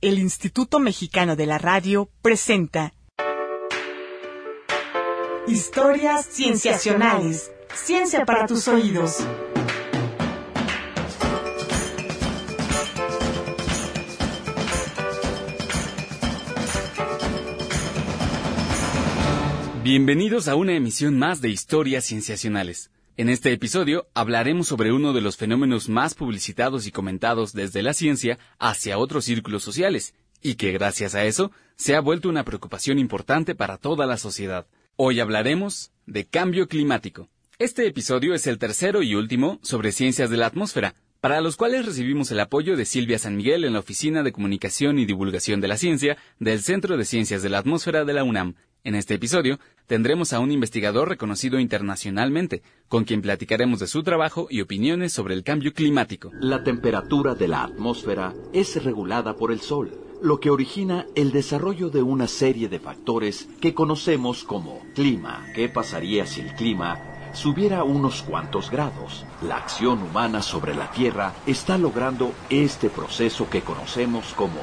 el Instituto Mexicano de la Radio presenta Historias Cienciacionales. Ciencia para tus oídos. Bienvenidos a una emisión más de Historias Cienciacionales. En este episodio hablaremos sobre uno de los fenómenos más publicitados y comentados desde la ciencia hacia otros círculos sociales, y que gracias a eso se ha vuelto una preocupación importante para toda la sociedad. Hoy hablaremos de cambio climático. Este episodio es el tercero y último sobre ciencias de la atmósfera, para los cuales recibimos el apoyo de Silvia San Miguel en la Oficina de Comunicación y Divulgación de la Ciencia del Centro de Ciencias de la Atmósfera de la UNAM. En este episodio tendremos a un investigador reconocido internacionalmente, con quien platicaremos de su trabajo y opiniones sobre el cambio climático. La temperatura de la atmósfera es regulada por el Sol, lo que origina el desarrollo de una serie de factores que conocemos como clima. ¿Qué pasaría si el clima subiera unos cuantos grados? La acción humana sobre la Tierra está logrando este proceso que conocemos como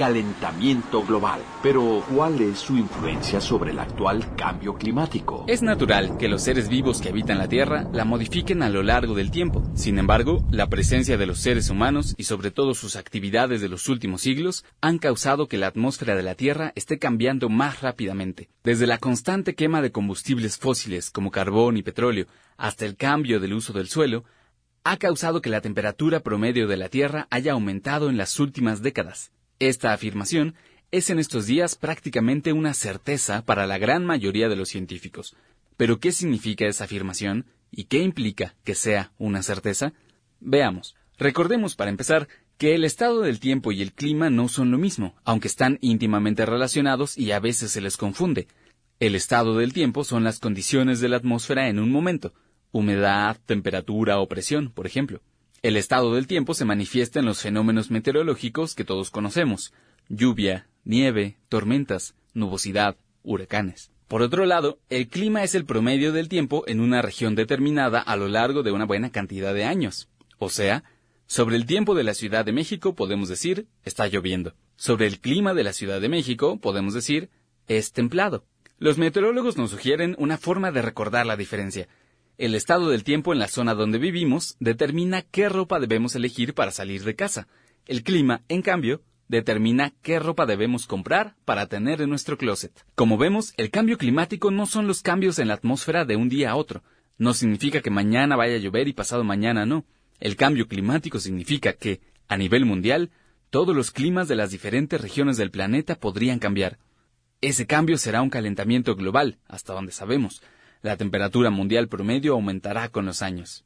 calentamiento global. Pero, ¿cuál es su influencia sobre el actual cambio climático? Es natural que los seres vivos que habitan la Tierra la modifiquen a lo largo del tiempo. Sin embargo, la presencia de los seres humanos y sobre todo sus actividades de los últimos siglos han causado que la atmósfera de la Tierra esté cambiando más rápidamente. Desde la constante quema de combustibles fósiles como carbón y petróleo hasta el cambio del uso del suelo, ha causado que la temperatura promedio de la Tierra haya aumentado en las últimas décadas. Esta afirmación es en estos días prácticamente una certeza para la gran mayoría de los científicos. Pero ¿qué significa esa afirmación y qué implica que sea una certeza? Veamos. Recordemos para empezar que el estado del tiempo y el clima no son lo mismo, aunque están íntimamente relacionados y a veces se les confunde. El estado del tiempo son las condiciones de la atmósfera en un momento, humedad, temperatura o presión, por ejemplo. El estado del tiempo se manifiesta en los fenómenos meteorológicos que todos conocemos, lluvia, nieve, tormentas, nubosidad, huracanes. Por otro lado, el clima es el promedio del tiempo en una región determinada a lo largo de una buena cantidad de años. O sea, sobre el tiempo de la Ciudad de México podemos decir está lloviendo. Sobre el clima de la Ciudad de México podemos decir es templado. Los meteorólogos nos sugieren una forma de recordar la diferencia, el estado del tiempo en la zona donde vivimos determina qué ropa debemos elegir para salir de casa. El clima, en cambio, determina qué ropa debemos comprar para tener en nuestro closet. Como vemos, el cambio climático no son los cambios en la atmósfera de un día a otro. No significa que mañana vaya a llover y pasado mañana no. El cambio climático significa que, a nivel mundial, todos los climas de las diferentes regiones del planeta podrían cambiar. Ese cambio será un calentamiento global, hasta donde sabemos, la temperatura mundial promedio aumentará con los años.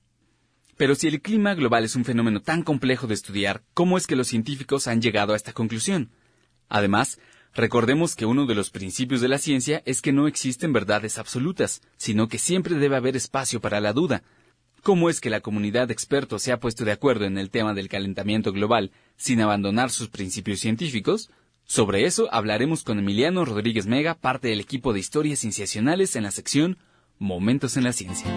Pero si el clima global es un fenómeno tan complejo de estudiar, ¿cómo es que los científicos han llegado a esta conclusión? Además, recordemos que uno de los principios de la ciencia es que no existen verdades absolutas, sino que siempre debe haber espacio para la duda. ¿Cómo es que la comunidad de expertos se ha puesto de acuerdo en el tema del calentamiento global sin abandonar sus principios científicos? Sobre eso hablaremos con Emiliano Rodríguez Mega, parte del equipo de historias cienciacionales en la sección Momentos en la Ciencia.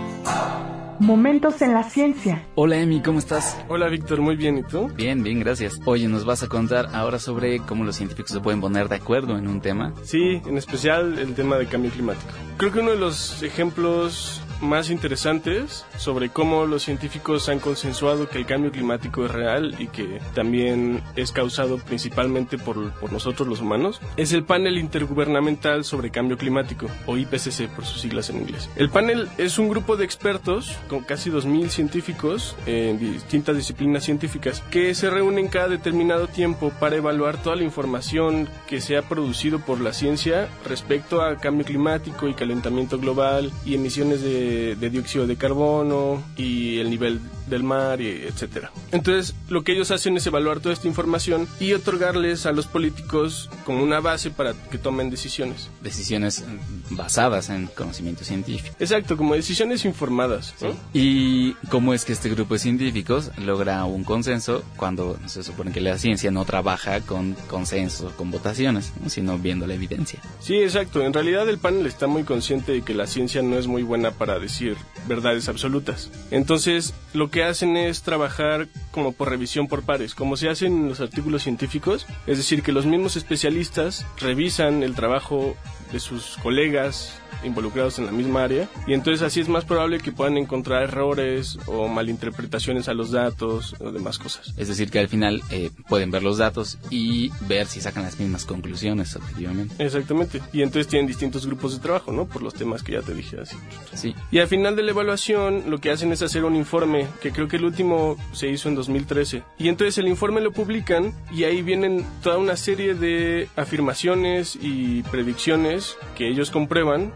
Momentos en la Ciencia. Hola Emi, ¿cómo estás? Hola Víctor, muy bien, ¿y tú? Bien, bien, gracias. Oye, ¿nos vas a contar ahora sobre cómo los científicos se pueden poner de acuerdo en un tema? Sí, en especial el tema de cambio climático. Creo que uno de los ejemplos más interesantes sobre cómo los científicos han consensuado que el cambio climático es real y que también es causado principalmente por, por nosotros los humanos, es el panel intergubernamental sobre cambio climático, o IPCC por sus siglas en inglés. El panel es un grupo de expertos con casi 2.000 científicos en distintas disciplinas científicas que se reúnen cada determinado tiempo para evaluar toda la información que se ha producido por la ciencia respecto a cambio climático y calentamiento global y emisiones de de, dióxido de carbono y el nivel del mar, etcétera. Entonces, lo que ellos hacen es evaluar toda esta información y otorgarles a los políticos como una base para que tomen decisiones. Decisiones basadas en conocimiento científico. Exacto, como decisiones informadas. ¿Y cómo es que este grupo de científicos logra un consenso cuando se supone que la ciencia no trabaja con consensos, con votaciones, sino viendo la evidencia? Sí, exacto. En realidad el panel está muy consciente de que la ciencia no es muy buena para decir verdades absolutas. Entonces, lo que hacen es trabajar como por revisión por pares, como se hacen en los artículos científicos, es decir, que los mismos especialistas revisan el trabajo de sus colegas involucrados en la misma área y entonces así es más probable que puedan encontrar errores o malinterpretaciones a los datos o demás cosas. Es decir, que al final eh, pueden ver los datos y ver si sacan las mismas conclusiones objetivamente. Exactamente. Y entonces tienen distintos grupos de trabajo, ¿no? Por los temas que ya te dije así. Sí. Y al final de la evaluación lo que hacen es hacer un informe, que creo que el último se hizo en 2013. Y entonces el informe lo publican y ahí vienen toda una serie de afirmaciones y predicciones que ellos comprueban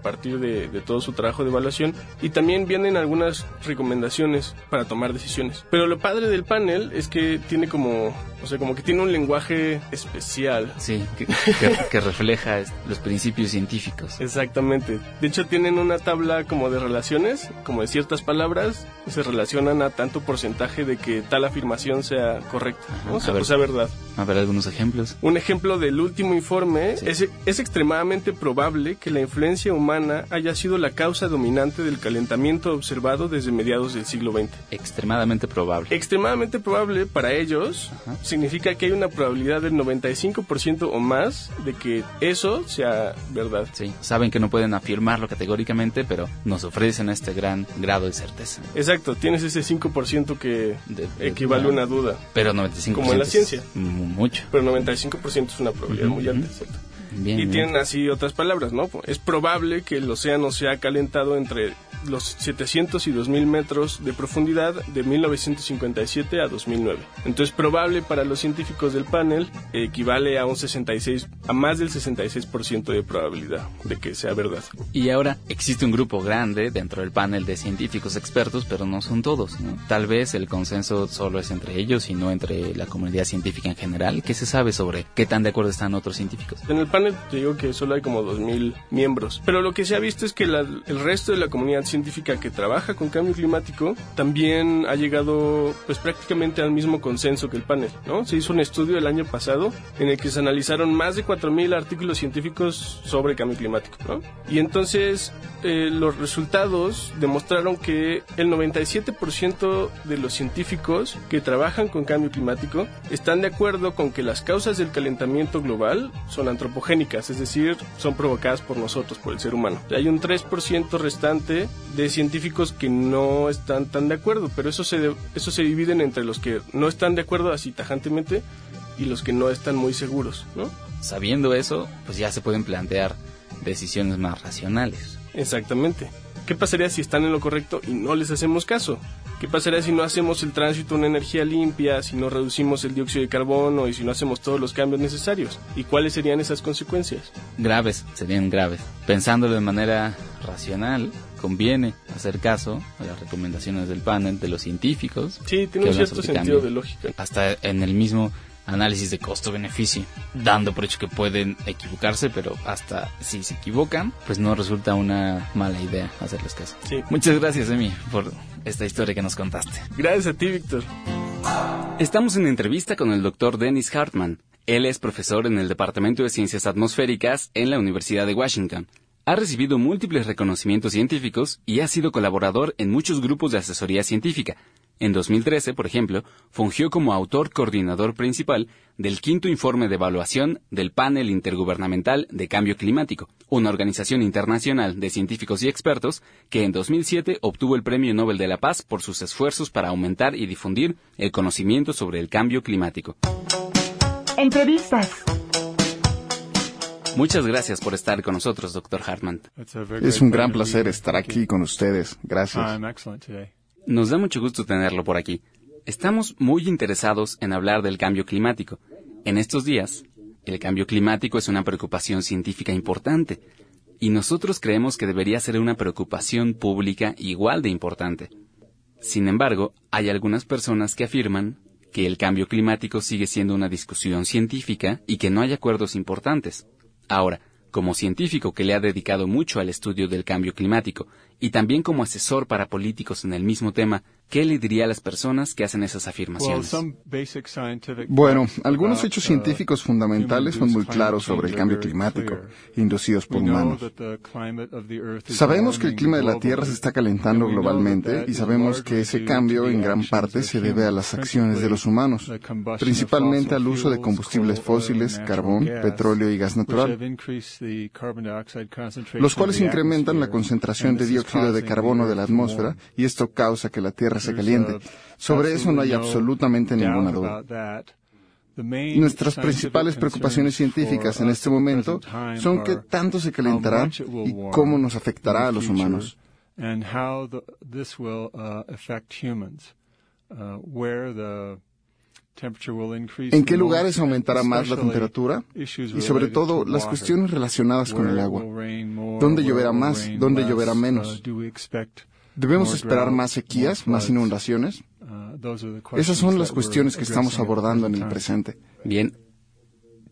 partir de, de, todo su trabajo de evaluación y también vienen algunas recomendaciones para tomar decisiones. Pero lo padre del panel es que tiene como, o sea, como que tiene un lenguaje especial. Sí, que, que, que refleja los principios científicos. Exactamente. De hecho, tienen una tabla como de relaciones, como de ciertas palabras, se relacionan a tanto porcentaje de que tal afirmación sea correcta, Ajá, ¿no? a sea, ver. o sea verdad. A ver algunos ejemplos. Un ejemplo del último informe Sí. es, es extremadamente probable que la influencia humana haya sido la causa dominante del calentamiento observado desde mediados del siglo XX. Extremadamente probable. Extremadamente probable para ellos Ajá. significa que hay una probabilidad del 95% o más de que eso sea verdad. Sí, saben que no pueden afirmarlo categóricamente, pero nos ofrecen este gran grado de certeza. Exacto, tienes ese 5% que De- de equivale a una duda. Pero 95% Como en la ciencia. mu- Mucho. Pero 95% es una probabilidad muy alta. ¿cierto? Bien. Y bien. tienen así otras palabras, ¿no? Es probable que el océano se ha calentado entre los 700 y 2000 metros de profundidad de 1957 a 2009. Entonces, probable para los científicos del panel equivale a un 66, a más del 66% de probabilidad de que sea verdad. Y ahora existe un grupo grande dentro del panel de científicos expertos, pero no son todos. ¿no? Tal vez el consenso solo es entre ellos y no entre la comunidad científica en general. ¿Qué se sabe sobre qué tan de acuerdo están otros científicos? En el panel te digo que solo hay como 2.000 miembros. Pero lo que se ha visto es que la- el resto de la comunidad científica que trabaja con cambio climático también ha llegado pues prácticamente al mismo consenso que el panel. ¿no? Se hizo un estudio el año pasado en el que se analizaron más de 4.000 artículos científicos sobre cambio climático. ¿no? Y entonces eh, los resultados demostraron que el 97% de los científicos que trabajan con cambio climático están de acuerdo con que las causas del calentamiento global son antropogénicas, es decir, son provocadas por nosotros, por el ser humano. Hay un 3% restante de científicos que no están tan de acuerdo, pero eso se, eso se dividen entre los que no están de acuerdo así tajantemente y los que no están muy seguros, ¿no? Sabiendo eso, pues ya se pueden plantear decisiones más racionales. Exactamente. ¿Qué pasaría si están en lo correcto y no les hacemos caso? ¿Qué pasaría si no hacemos el tránsito a una energía limpia, si no reducimos el dióxido de carbono y si no hacemos todos los cambios necesarios? ¿Y cuáles serían esas consecuencias? Graves, serían graves. Pensándolo de manera racional, conviene hacer caso a las recomendaciones del panel, de los científicos, Sí, tiene un cierto sentido cambio. de lógica. hasta en el mismo análisis de costo-beneficio, dando por hecho que pueden equivocarse, pero hasta si se equivocan, pues no resulta una mala idea hacerles caso. Sí. Muchas gracias, Emi, por esta historia que nos contaste. Gracias a ti, Víctor. Estamos en entrevista con el doctor Dennis Hartman. Él es profesor en el Departamento de Ciencias Atmosféricas en la Universidad de Washington. Ha recibido múltiples reconocimientos científicos y ha sido colaborador en muchos grupos de asesoría científica. En 2013, por ejemplo, fungió como autor coordinador principal del quinto informe de evaluación del Panel Intergubernamental de Cambio Climático, una organización internacional de científicos y expertos que en 2007 obtuvo el Premio Nobel de la Paz por sus esfuerzos para aumentar y difundir el conocimiento sobre el cambio climático. Entrevistas. Muchas gracias por estar con nosotros, doctor Hartman. Es un gran placer estar aquí con ustedes. Gracias. Today. Nos da mucho gusto tenerlo por aquí. Estamos muy interesados en hablar del cambio climático. En estos días, el cambio climático es una preocupación científica importante y nosotros creemos que debería ser una preocupación pública igual de importante. Sin embargo, hay algunas personas que afirman que el cambio climático sigue siendo una discusión científica y que no hay acuerdos importantes. Ahora, como científico que le ha dedicado mucho al estudio del cambio climático y también como asesor para políticos en el mismo tema, ¿qué le diría a las personas que hacen esas afirmaciones? Bueno, algunos hechos científicos fundamentales son muy claros sobre el cambio climático, inducidos por humanos. Sabemos que el clima de la Tierra se está calentando globalmente y sabemos que ese cambio en gran parte se debe a las acciones de los humanos, principalmente al uso de combustibles fósiles, carbón, petróleo y gas natural, los cuales incrementan la concentración de dióxido de carbono de la atmósfera y esto causa que la Tierra se caliente. Sobre eso no hay absolutamente ninguna duda. Nuestras principales preocupaciones científicas en este momento son qué tanto se calentará y cómo nos afectará a los humanos. ¿En qué lugares aumentará más la temperatura? Y sobre todo, las cuestiones relacionadas con el agua. ¿Dónde lloverá más? ¿Dónde lloverá menos? ¿Debemos esperar más sequías, más inundaciones? Esas son las cuestiones que estamos abordando en el presente. Bien,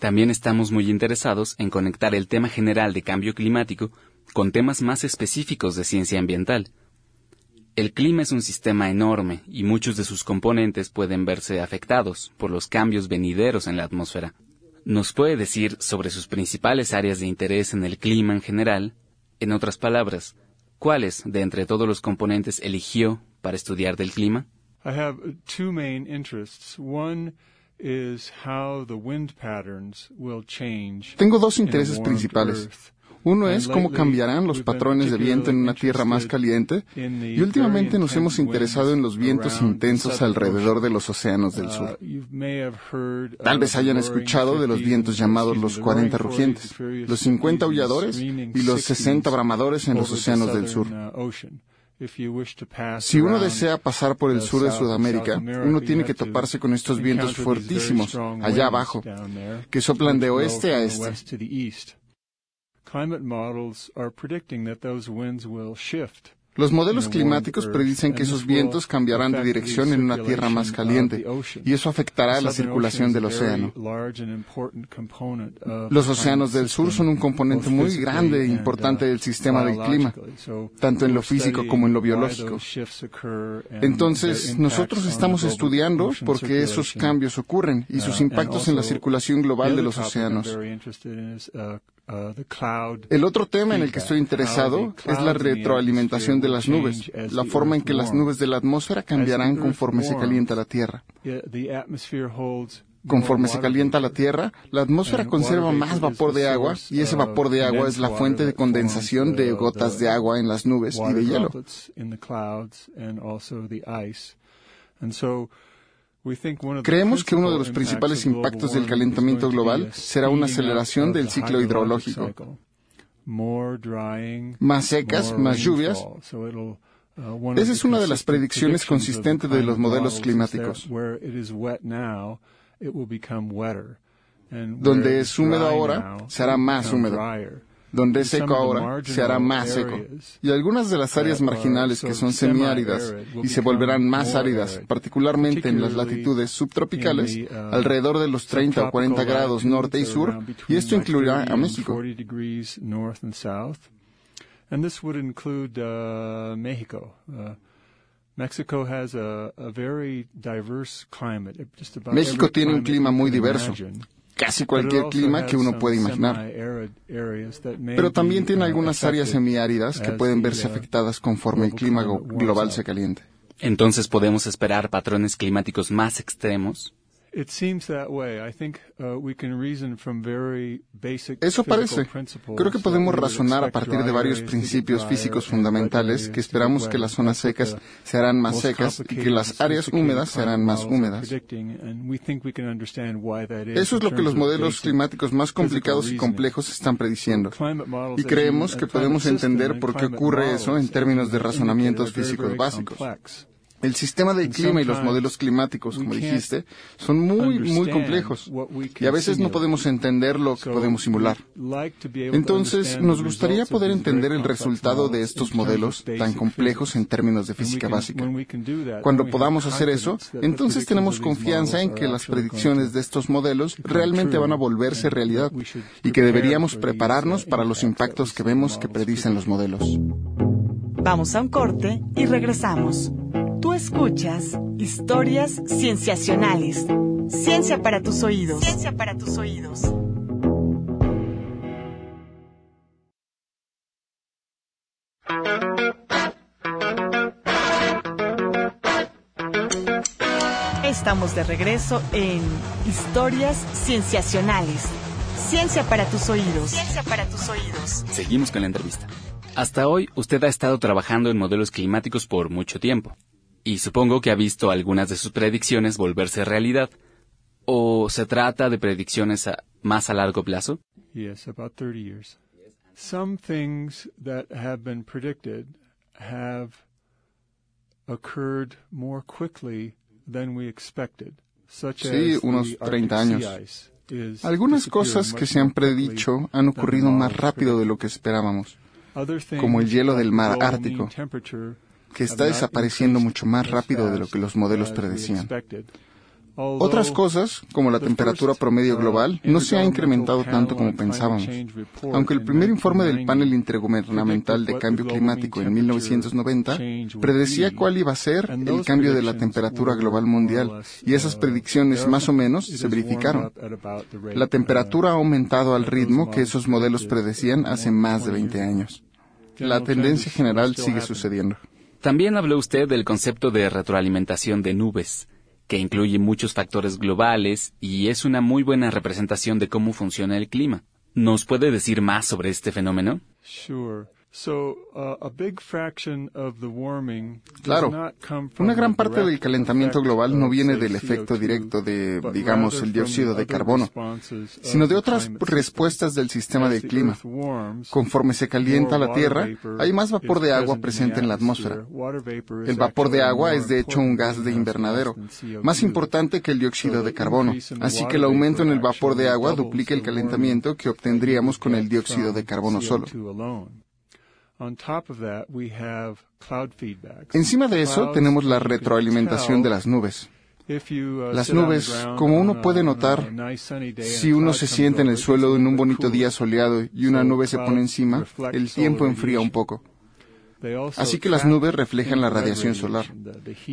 también estamos muy interesados en conectar el tema general de cambio climático con temas más específicos de ciencia ambiental. El clima es un sistema enorme y muchos de sus componentes pueden verse afectados por los cambios venideros en la atmósfera. ¿Nos puede decir sobre sus principales áreas de interés en el clima en general? En otras palabras, ¿cuáles de entre todos los componentes eligió para estudiar del clima? Tengo dos intereses principales. Uno es cómo cambiarán los patrones de viento en una tierra más caliente y últimamente nos hemos interesado en los vientos intensos alrededor de los océanos del sur. Tal vez hayan escuchado de los vientos llamados los 40 rugientes, los 50 aulladores y los 60 bramadores en los océanos del sur. Si uno desea pasar por el sur de Sudamérica, uno tiene que toparse con estos vientos fuertísimos allá abajo, que soplan de oeste a este. climate models are predicting that those winds will shift Los modelos climáticos predicen que esos vientos cambiarán de dirección en una tierra más caliente y eso afectará la circulación del océano. Los océanos del sur son un componente muy grande e importante del sistema del clima, tanto en lo físico como en lo biológico. Entonces, nosotros estamos estudiando por qué esos cambios ocurren y sus impactos en la circulación global de los océanos. El otro tema en el que estoy interesado es la retroalimentación de las nubes, la forma en que las nubes de la atmósfera cambiarán conforme se calienta la Tierra. Conforme se calienta la Tierra, la atmósfera conserva más vapor de agua y ese vapor de agua es la fuente de condensación de gotas de agua en las nubes y de hielo. Creemos que uno de los principales impactos del calentamiento global será una aceleración del ciclo hidrológico. Más secas, más lluvias. Esa es una de las predicciones consistentes de los modelos climáticos. Donde es húmedo ahora, será más húmedo donde es seco ahora, se hará más seco. Y algunas de las áreas marginales que son semiáridas y se volverán más áridas, particularmente en las latitudes subtropicales, alrededor de los 30 o 40 grados norte y sur, y esto incluirá a México. México tiene un clima muy diverso casi cualquier clima que uno puede imaginar. Pero también tiene algunas áreas semiáridas que pueden verse afectadas conforme el clima global se caliente. Entonces podemos esperar patrones climáticos más extremos. Eso parece. Creo que podemos razonar a partir de varios principios físicos fundamentales que esperamos que las zonas secas se harán más secas y que las áreas húmedas se harán más húmedas. Eso es lo que los modelos climáticos más complicados y complejos están prediciendo. Y creemos que podemos entender por qué ocurre eso en términos de razonamientos físicos básicos. El sistema del clima y los modelos climáticos, como dijiste, son muy, muy complejos y a veces no podemos entender lo que podemos simular. Entonces, nos gustaría poder entender el resultado de estos modelos tan complejos en términos de física básica. Cuando podamos hacer eso, entonces tenemos confianza en que las predicciones de estos modelos realmente van a volverse realidad y que deberíamos prepararnos para los impactos que vemos que predicen los modelos. Vamos a un corte y regresamos. Escuchas historias cienciacionales. Ciencia para tus oídos. Ciencia para tus oídos. Estamos de regreso en Historias Cienciacionales. Ciencia para tus oídos. Ciencia para tus oídos. Seguimos con la entrevista. Hasta hoy usted ha estado trabajando en modelos climáticos por mucho tiempo. Y supongo que ha visto algunas de sus predicciones volverse realidad. ¿O se trata de predicciones a, más a largo plazo? Yes, about 30 years. Some things that have been predicted have occurred more quickly than we expected. Such sí, unos 30 años. Algunas cosas que se han predicho han ocurrido más rápido de lo que esperábamos, como el hielo del mar Ártico, que está desapareciendo mucho más rápido de lo que los modelos predecían. Otras cosas, como la temperatura promedio global, no se ha incrementado tanto como pensábamos. Aunque el primer informe del panel intergubernamental de cambio climático en 1990 predecía cuál iba a ser el cambio de la temperatura global mundial, y esas predicciones más o menos se verificaron. La temperatura ha aumentado al ritmo que esos modelos predecían hace más de 20 años. La tendencia general sigue sucediendo. También habló usted del concepto de retroalimentación de nubes que incluye muchos factores globales y es una muy buena representación de cómo funciona el clima. ¿Nos puede decir más sobre este fenómeno? Claro, una gran parte del calentamiento global no viene del efecto directo de, digamos, el dióxido de carbono, sino de otras respuestas del sistema del clima. Conforme se calienta la Tierra, hay más vapor de agua presente en la atmósfera. El vapor de agua es de hecho un gas de invernadero, más importante que el dióxido de carbono, así que el aumento en el vapor de agua duplica el calentamiento que obtendríamos con el dióxido de carbono solo. Encima de eso tenemos la retroalimentación de las nubes. Uh, las nubes, como uno puede notar, si uno se siente en el suelo en un bonito día soleado y una nube se pone encima, el tiempo enfría un poco. Así que las nubes reflejan la radiación solar.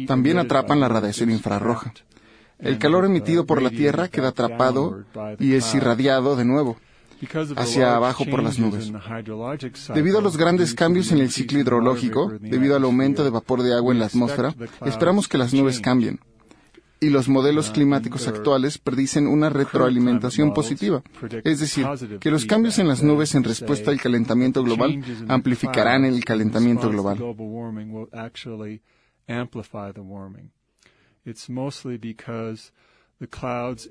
También atrapan la radiación infrarroja. El calor emitido por la Tierra queda atrapado y es irradiado de nuevo hacia abajo por las nubes. Debido a los grandes cambios en el ciclo hidrológico, debido al aumento de vapor de agua en la atmósfera, esperamos que las nubes cambien. Y los modelos climáticos actuales predicen una retroalimentación positiva, es decir, que los cambios en las nubes en respuesta al calentamiento global amplificarán el calentamiento global.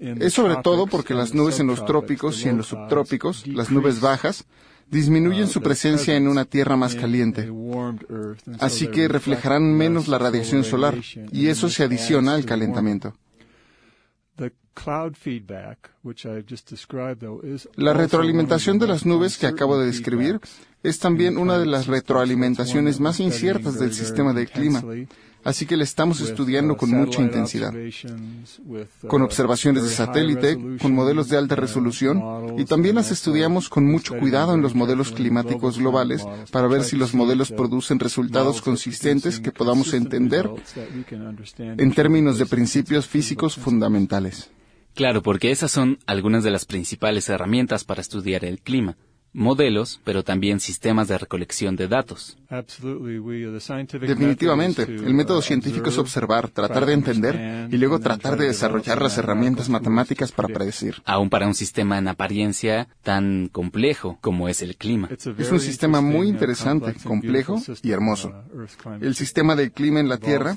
Es sobre todo porque las nubes en los trópicos y en los subtrópicos, las nubes bajas, disminuyen su presencia en una tierra más caliente. Así que reflejarán menos la radiación solar y eso se adiciona al calentamiento. La retroalimentación de las nubes que acabo de describir es también una de las retroalimentaciones más inciertas del sistema del clima, así que la estamos estudiando con mucha intensidad, con observaciones de satélite, con modelos de alta resolución, y también las estudiamos con mucho cuidado en los modelos climáticos globales para ver si los modelos producen resultados consistentes que podamos entender en términos de principios físicos fundamentales. Claro, porque esas son algunas de las principales herramientas para estudiar el clima modelos, pero también sistemas de recolección de datos. Definitivamente, el método uh, científico es observar, tratar de entender y luego tratar de desarrollar las herramientas matemáticas para predecir. Aún para un sistema en apariencia tan complejo como es el clima. Es un sistema muy interesante, complejo y hermoso. Uh, el sistema del clima en la Tierra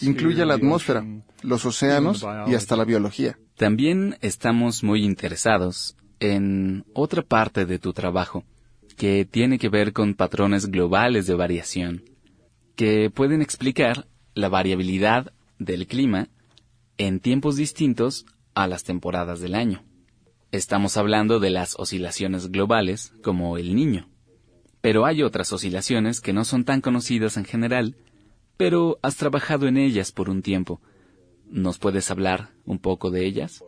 incluye la atmósfera, los océanos y hasta la biología. También estamos muy interesados en otra parte de tu trabajo, que tiene que ver con patrones globales de variación, que pueden explicar la variabilidad del clima en tiempos distintos a las temporadas del año. Estamos hablando de las oscilaciones globales, como el niño. Pero hay otras oscilaciones que no son tan conocidas en general, pero has trabajado en ellas por un tiempo. ¿Nos puedes hablar un poco de ellas?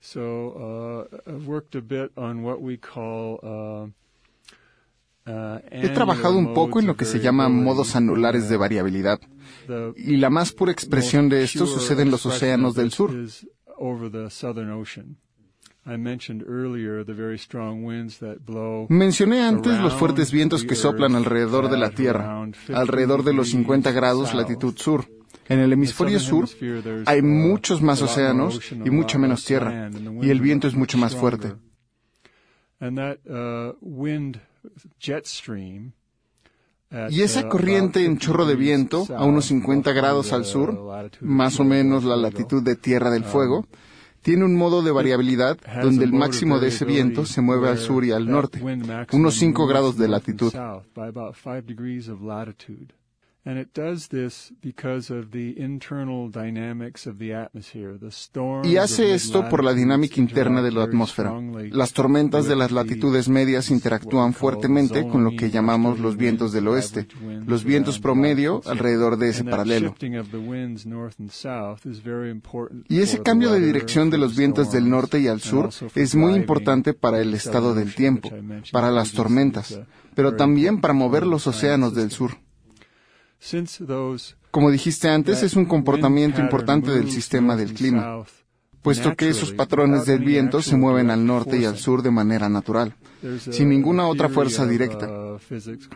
So uh, I've worked a bit on what we call uh, He trabajado un poco en lo que se llama modos anulares de variabilidad, y la más pura expresión de esto sucede en los océanos del sur. Mencioné antes los fuertes vientos que soplan alrededor de la Tierra, alrededor de los 50 grados latitud sur. En el hemisferio sur hay muchos más océanos y mucha menos tierra, y el viento es mucho más fuerte. Y esa corriente en chorro de viento, a unos 50 grados al sur, más o menos la latitud de Tierra del Fuego, tiene un modo de variabilidad donde el máximo de ese viento se mueve al sur y al norte, unos 5 grados de latitud. Y hace esto por la dinámica interna de la atmósfera. Las tormentas de las latitudes medias interactúan fuertemente con lo que llamamos los vientos del oeste, los vientos promedio alrededor de ese paralelo. Y ese cambio de dirección de los vientos del norte y al sur es muy importante para el estado del tiempo, para las tormentas, pero también para mover los océanos del sur. Como dijiste antes, es un comportamiento importante del sistema del clima, puesto que esos patrones del viento se mueven al norte y al sur de manera natural, sin ninguna otra fuerza directa.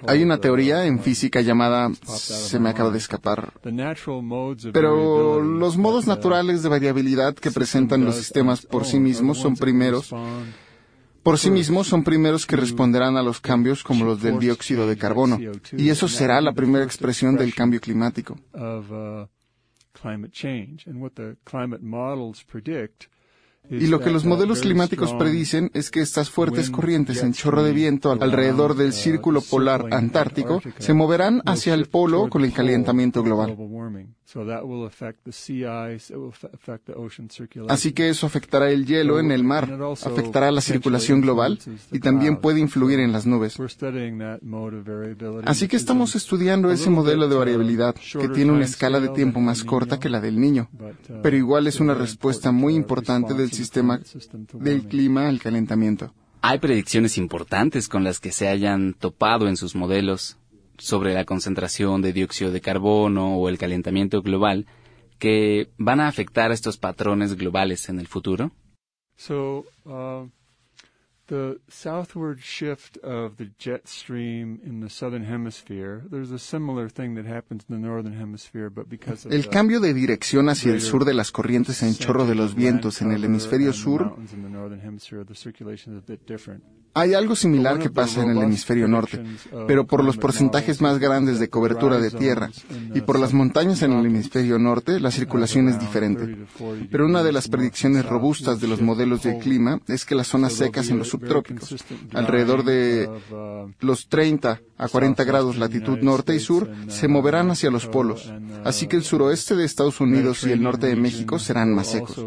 Hay una teoría en física llamada, se me acaba de escapar, pero los modos naturales de variabilidad que presentan los sistemas por sí mismos son primeros por sí mismos son primeros que responderán a los cambios como los del dióxido de carbono, y eso será la primera expresión del cambio climático. Y lo que los modelos climáticos predicen es que estas fuertes corrientes en chorro de viento alrededor del círculo polar antártico se moverán hacia el polo con el calentamiento global. Así que eso afectará el hielo en el mar, afectará la circulación global y también puede influir en las nubes. Así que estamos estudiando ese modelo de variabilidad que tiene una escala de tiempo más corta que la del niño, pero igual es una respuesta muy importante del sistema del clima al calentamiento. ¿Hay predicciones importantes con las que se hayan topado en sus modelos sobre la concentración de dióxido de carbono o el calentamiento global que van a afectar a estos patrones globales en el futuro? Uh, the southward shift of the jet stream in the southern hemisphere, there's a similar thing that happens in the northern hemisphere, but because of El cambio de dirección hacia el sur de las corrientes en chorro de los vientos en el hemisferio sur hay algo similar que pasa en el hemisferio norte, pero por los porcentajes más grandes de cobertura de tierra y por las montañas en el hemisferio norte, la circulación es diferente. Pero una de las predicciones robustas de los modelos de clima es que las zonas secas en los subtrópicos, alrededor de los 30 a 40 grados latitud norte y sur, se moverán hacia los polos. Así que el suroeste de Estados Unidos y el norte de México serán más secos.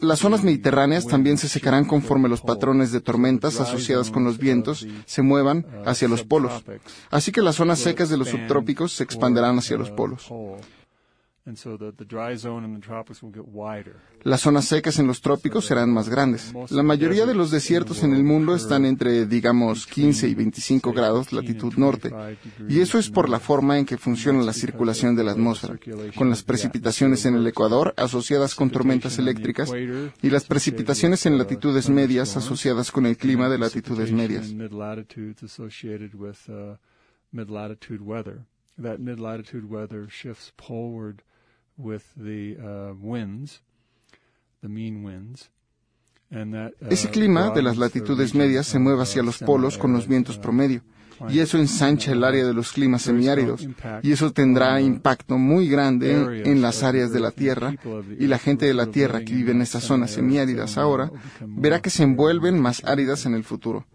Las zonas mediterráneas también se secarán conforme los patrones de tormentas asociadas con los vientos se muevan hacia los polos. Así que las zonas secas de los subtrópicos se expanderán hacia los polos. Las zonas secas en los trópicos serán más grandes. La mayoría de los desiertos en el mundo están entre, digamos, 15 y 25 grados latitud norte, y eso es por la forma en que funciona la circulación de la atmósfera, con las precipitaciones en el Ecuador asociadas con tormentas eléctricas y las precipitaciones en latitudes medias asociadas con el clima de latitudes medias. Ese clima de las latitudes medias se mueve hacia los polos con los vientos promedio, y eso ensancha el área de los climas semiáridos, y eso tendrá impacto muy grande en las áreas de la Tierra, y la gente de la Tierra que vive en estas zonas semiáridas ahora verá que se envuelven más áridas en el futuro.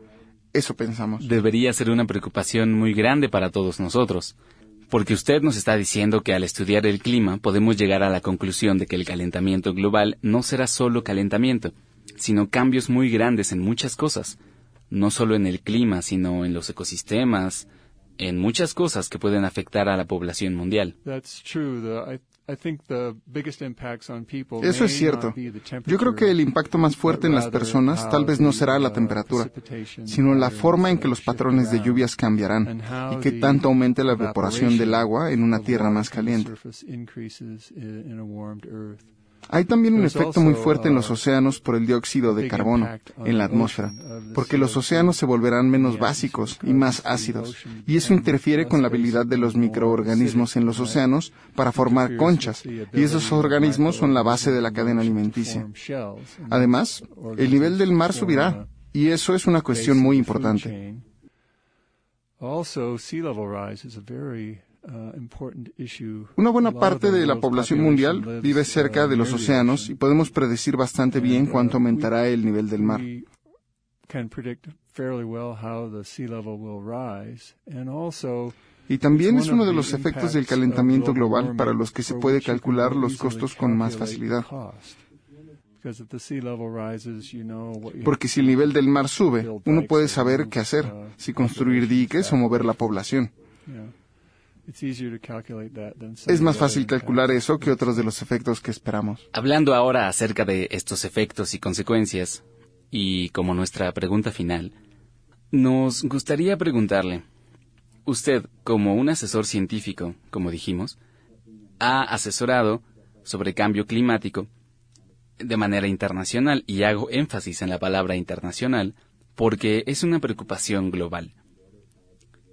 Eso pensamos. Debería ser una preocupación muy grande para todos nosotros porque usted nos está diciendo que al estudiar el clima podemos llegar a la conclusión de que el calentamiento global no será solo calentamiento, sino cambios muy grandes en muchas cosas, no solo en el clima, sino en los ecosistemas, en muchas cosas que pueden afectar a la población mundial. Eso es cierto. Yo creo que el impacto más fuerte en las personas tal vez no será la temperatura, sino la forma en que los patrones de lluvias cambiarán y que tanto aumente la evaporación del agua en una tierra más caliente. Hay también un efecto muy fuerte en los océanos por el dióxido de carbono en la atmósfera, porque los océanos se volverán menos básicos y más ácidos, y eso interfiere con la habilidad de los microorganismos en los océanos para formar conchas, y esos organismos son la base de la cadena alimenticia. Además, el nivel del mar subirá, y eso es una cuestión muy importante. Uh, Una buena parte de la población mundial vive cerca de los océanos y podemos predecir bastante bien cuánto aumentará el nivel del mar. Y también es uno de los efectos del calentamiento global para los que se puede calcular los costos con más facilidad. Porque si el nivel del mar sube, uno puede saber qué hacer, uh, si construir diques o mover la población. Es más fácil calcular eso que otros de los efectos que esperamos. Hablando ahora acerca de estos efectos y consecuencias, y como nuestra pregunta final, nos gustaría preguntarle, usted, como un asesor científico, como dijimos, ha asesorado sobre cambio climático de manera internacional, y hago énfasis en la palabra internacional, porque es una preocupación global.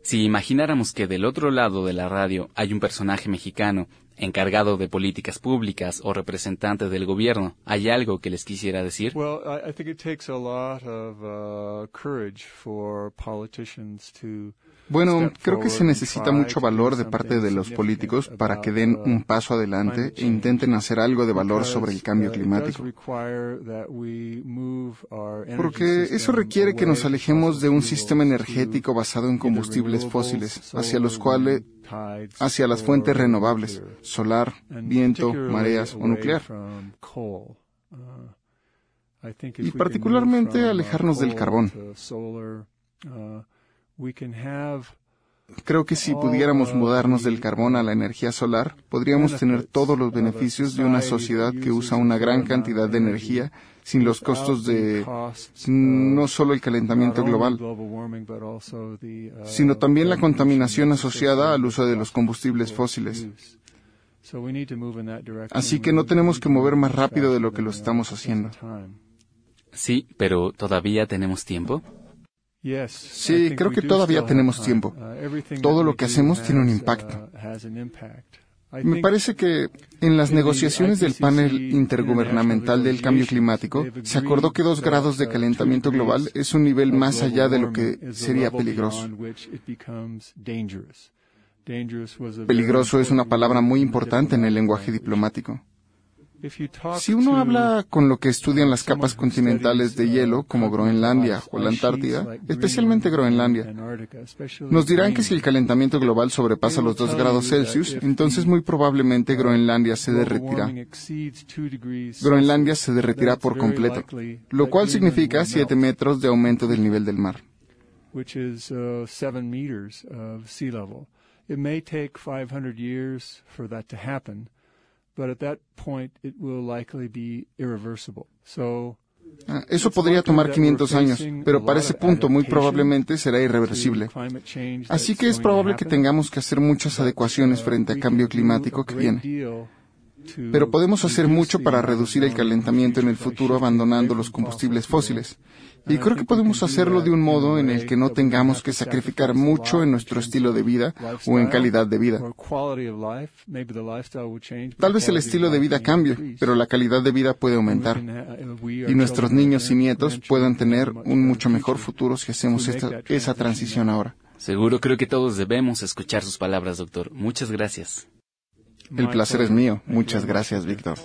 Si imagináramos que del otro lado de la radio hay un personaje mexicano encargado de políticas públicas o representante del gobierno, ¿hay algo que les quisiera decir? Well, I, think it takes a lot of uh, courage for politicians to bueno, creo que se necesita mucho valor de parte de los políticos para que den un paso adelante e intenten hacer algo de valor sobre el cambio climático. Porque eso requiere que nos alejemos de un sistema energético basado en combustibles fósiles, hacia los cuales hacia las fuentes renovables, solar, viento, mareas o nuclear. Y particularmente alejarnos del carbón. Creo que si pudiéramos mudarnos del carbón a la energía solar, podríamos tener todos los beneficios de una sociedad que usa una gran cantidad de energía sin los costos de no solo el calentamiento global, sino también la contaminación asociada al uso de los combustibles fósiles. Así que no tenemos que mover más rápido de lo que lo estamos haciendo. Sí, pero ¿todavía tenemos tiempo? Sí, creo que todavía tenemos tiempo. Todo lo que hacemos tiene un impacto. Me parece que en las negociaciones del panel intergubernamental del cambio climático se acordó que dos grados de calentamiento global es un nivel más allá de lo que sería peligroso. Peligroso es una palabra muy importante en el lenguaje diplomático. Si uno habla con lo que estudian las capas continentales de hielo, como Groenlandia o la Antártida, especialmente Groenlandia, nos dirán que si el calentamiento global sobrepasa los 2 grados Celsius, entonces muy probablemente Groenlandia se derretirá. Groenlandia se derretirá por completo, lo cual significa 7 metros de aumento del nivel del mar. It may take 500 years for that to happen, eso podría tomar 500 años, pero para ese punto muy probablemente será irreversible. Así que es probable que tengamos que hacer muchas adecuaciones frente al cambio climático que viene. Pero podemos hacer mucho para reducir el calentamiento en el futuro abandonando los combustibles fósiles. Y creo que podemos hacerlo de un modo en el que no tengamos que sacrificar mucho en nuestro estilo de vida o en calidad de vida. Tal vez el estilo de vida cambie, pero la calidad de vida puede aumentar. Y nuestros niños y nietos puedan tener un mucho mejor futuro si hacemos esa transición ahora. Seguro creo que todos debemos escuchar sus palabras, doctor. Muchas gracias. El placer es mío. Muchas gracias, Víctor.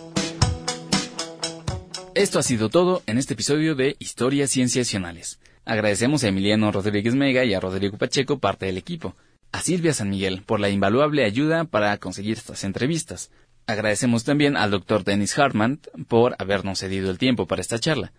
Esto ha sido todo en este episodio de Historias Cienciacionales. Agradecemos a Emiliano Rodríguez Mega y a Rodrigo Pacheco, parte del equipo. A Silvia San Miguel por la invaluable ayuda para conseguir estas entrevistas. Agradecemos también al doctor Dennis Hartman por habernos cedido el tiempo para esta charla.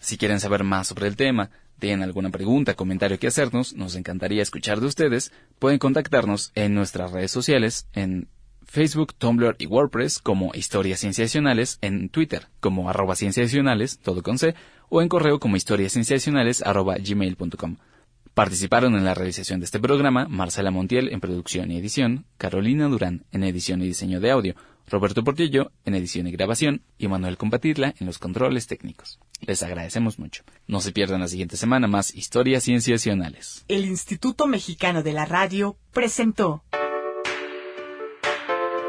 Si quieren saber más sobre el tema, tienen alguna pregunta, comentario que hacernos, nos encantaría escuchar de ustedes, pueden contactarnos en nuestras redes sociales en Facebook, Tumblr y WordPress como Historias Cienciacionales, en Twitter como arroba cienciacionales, todo con C, o en correo como historiascienciacionales arroba gmail.com. Participaron en la realización de este programa Marcela Montiel en producción y edición, Carolina Durán en edición y diseño de audio, Roberto Portillo en edición y grabación y Manuel Combatirla en los controles técnicos. Les agradecemos mucho. No se pierdan la siguiente semana más historias cienciacionales. El Instituto Mexicano de la Radio presentó